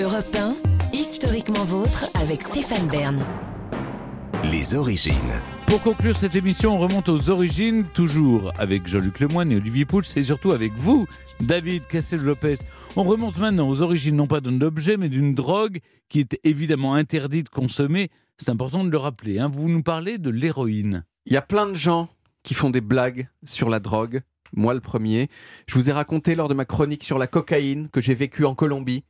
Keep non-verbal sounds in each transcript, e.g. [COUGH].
Europe 1, historiquement vôtre avec Stéphane Bern. Les origines. Pour conclure cette émission, on remonte aux origines, toujours avec Jean-Luc Lemoyne et Olivier Pouls, et surtout avec vous, David Cassel-Lopez. On remonte maintenant aux origines non pas d'un objet, mais d'une drogue qui est évidemment interdite de consommer. C'est important de le rappeler. Hein. Vous nous parlez de l'héroïne. Il y a plein de gens qui font des blagues sur la drogue. Moi le premier. Je vous ai raconté lors de ma chronique sur la cocaïne que j'ai vécu en Colombie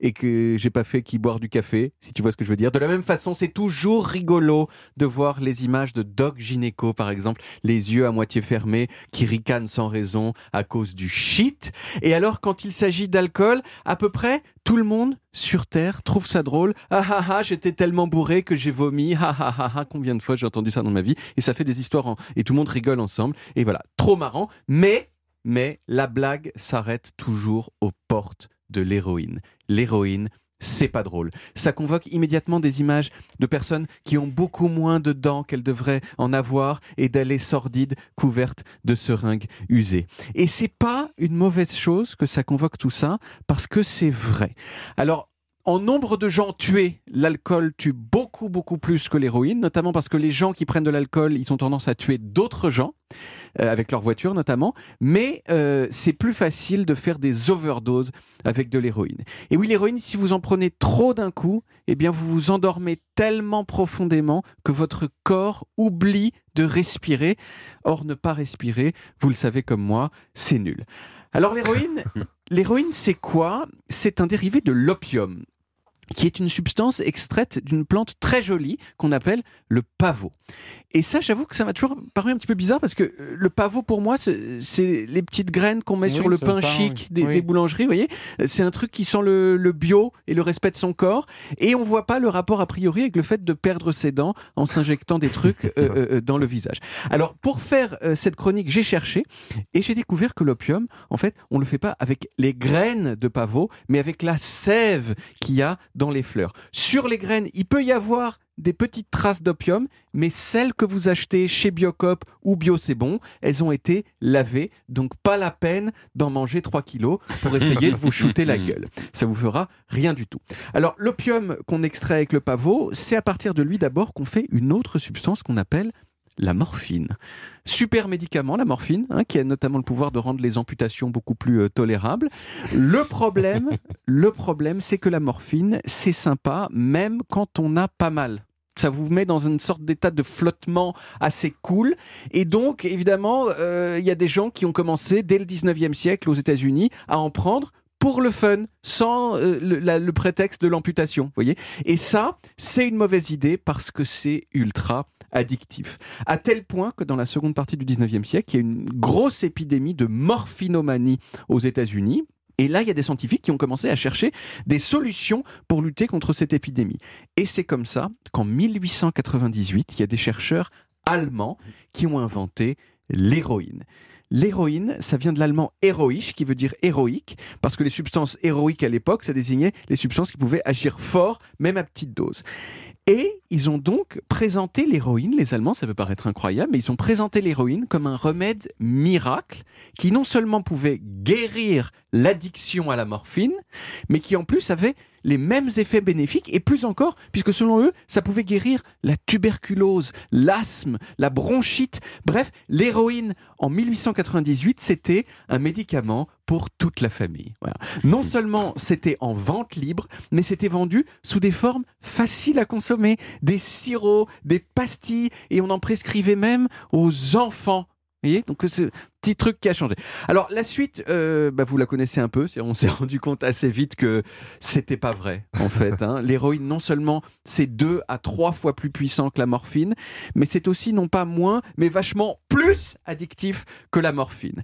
et que j'ai pas fait qu'y boire du café, si tu vois ce que je veux dire. De la même façon, c'est toujours rigolo de voir les images de Doc Gynéco, par exemple, les yeux à moitié fermés, qui ricanent sans raison à cause du shit. Et alors, quand il s'agit d'alcool, à peu près tout le monde sur Terre trouve ça drôle. Ah ah ah, j'étais tellement bourré que j'ai vomi. Ah ah ah ah, combien de fois j'ai entendu ça dans ma vie. Et ça fait des histoires et tout le monde rigole ensemble. Et voilà, trop marrant. Mais, mais la blague s'arrête toujours aux portes de l'héroïne. L'héroïne, c'est pas drôle. Ça convoque immédiatement des images de personnes qui ont beaucoup moins de dents qu'elles devraient en avoir et d'allées sordides couvertes de seringues usées. Et c'est pas une mauvaise chose que ça convoque tout ça parce que c'est vrai. Alors, en nombre de gens tués, l'alcool tue beaucoup, beaucoup plus que l'héroïne, notamment parce que les gens qui prennent de l'alcool, ils ont tendance à tuer d'autres gens, euh, avec leur voiture notamment, mais euh, c'est plus facile de faire des overdoses avec de l'héroïne. Et oui, l'héroïne, si vous en prenez trop d'un coup, eh bien vous vous endormez tellement profondément que votre corps oublie de respirer. Or, ne pas respirer, vous le savez comme moi, c'est nul. Alors l'héroïne, [LAUGHS] l'héroïne c'est quoi? C'est un dérivé de l'opium qui est une substance extraite d'une plante très jolie qu'on appelle le pavot. Et ça, j'avoue que ça m'a toujours paru un petit peu bizarre parce que euh, le pavot, pour moi, c'est les petites graines qu'on met sur le pain, chic des, boulangeries. Vous voyez, c'est un truc qui sent le, bio et le respect de son corps. Et on voit pas le rapport a priori avec le fait de perdre ses dents en s'injectant des trucs euh, [LAUGHS] euh, dans le visage. Alors, pour faire cette chronique, j'ai cherché et j'ai découvert que l'opium, en fait, on le fait pas avec les graines de pavot, mais avec la sève qu'il y a dans les fleurs. Sur les graines, il peut y avoir des petites traces d'opium, mais celles que vous achetez chez Biocop ou Bio C'est Bon, elles ont été lavées, donc pas la peine d'en manger 3 kilos pour essayer de vous shooter la [LAUGHS] gueule. Ça vous fera rien du tout. Alors l'opium qu'on extrait avec le pavot, c'est à partir de lui d'abord qu'on fait une autre substance qu'on appelle la morphine. Super médicament, la morphine, hein, qui a notamment le pouvoir de rendre les amputations beaucoup plus euh, tolérables. Le problème, [LAUGHS] le problème, c'est que la morphine, c'est sympa, même quand on a pas mal ça vous met dans une sorte d'état de flottement assez cool. Et donc, évidemment, euh, il y a des gens qui ont commencé dès le 19e siècle aux États-Unis à en prendre pour le fun, sans euh, le, prétexte de l'amputation, voyez. Et ça, c'est une mauvaise idée parce que c'est ultra addictif. À tel point que dans la seconde partie du 19e siècle, il y a une grosse épidémie de morphinomanie aux États-Unis. Et là, il y a des scientifiques qui ont commencé à chercher des solutions pour lutter contre cette épidémie. Et c'est comme ça qu'en 1898, il y a des chercheurs allemands qui ont inventé l'héroïne. L'héroïne, ça vient de l'allemand héroïsch, qui veut dire héroïque, parce que les substances héroïques à l'époque, ça désignait les substances qui pouvaient agir fort, même à petite dose. Et ils ont donc présenté l'héroïne, les Allemands, ça peut paraître incroyable, mais ils ont présenté l'héroïne comme un remède miracle qui non seulement pouvait guérir l'addiction à la morphine, mais qui en plus avait les mêmes effets bénéfiques et plus encore, puisque selon eux, ça pouvait guérir la tuberculose, l'asthme, la bronchite. Bref, l'héroïne en 1898, c'était un médicament pour toute la famille. Non seulement c'était en vente libre, mais c'était vendu sous des formes faciles à consommer, des sirops, des pastilles, et on en prescrivait même aux enfants. Vous voyez? Donc petit truc qui a changé. Alors la suite, euh, bah, vous la connaissez un peu. On s'est [LAUGHS] rendu compte assez vite que c'était pas vrai en fait. Hein. [LAUGHS] L'héroïne non seulement c'est deux à trois fois plus puissant que la morphine, mais c'est aussi non pas moins, mais vachement plus addictif que la morphine.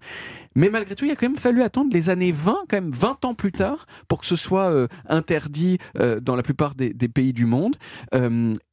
Mais malgré tout, il a quand même fallu attendre les années 20, quand même 20 ans plus tard, pour que ce soit euh, interdit euh, dans la plupart des, pays du monde.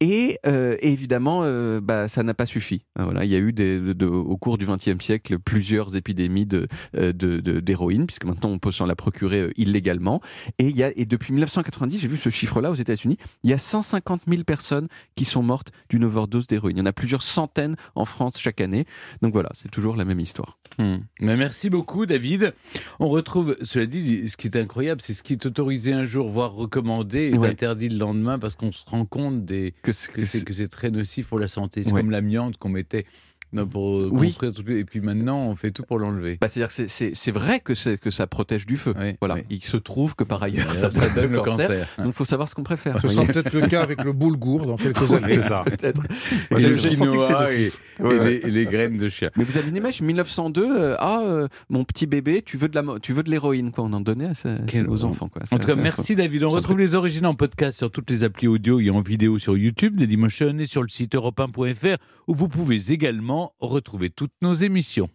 et, évidemment, bah, ça n'a pas suffi. Voilà, il y a eu des, au cours du XXe siècle plusieurs plusieurs épidémies de, euh, de- de- d'héroïne, puisque maintenant on peut s'en la procurer euh, illégalement. Et, il y a, et depuis 1990, j'ai vu ce chiffre-là aux États-Unis, il y a 150 000 personnes qui sont mortes d'une overdose d'héroïne. Il y en a plusieurs centaines en France chaque année. Donc voilà, c'est toujours la même histoire. Hmm. Mais merci beaucoup, David. On retrouve, cela dit, ce qui est incroyable, c'est ce qui est autorisé un jour, voire recommandé, Ouais. interdit le lendemain parce qu'on se rend compte des, Que, c'est c'est- que c'est très nocif pour la santé. C'est Ouais. comme l'amiante qu'on mettait non, pour euh, Oui. construire tout- et puis maintenant on fait tout pour l'enlever. bah, c'est-à-dire que c'est- c'est c'est vrai que, c'est- que ça protège du feu. Oui, voilà. oui. Il se trouve que par ailleurs, Ça, ça, ça donne [LAUGHS] le cancer. Donc il faut savoir ce qu'on préfère. Ce sera peut-être le cas avec le boulgour dans quelques années. C'est ça. [LAUGHS] Peut-être. Et le j'ai senti que c'était quinoa et, nocif. et Ouais, ouais. les, et les graines de chien. Mais vous avez une image 1902 euh, ah euh, mon petit bébé tu veux de la mo- tu veux de l'héroïne quoi on en donnait à, sa- Quel- aux enfants quoi. En tout cas, merci David. On retrouve les origines en podcast sur toutes les applis audio et en vidéo sur YouTube, Dailymotion et sur le site europe1.fr où vous pouvez retrouver toutes nos émissions.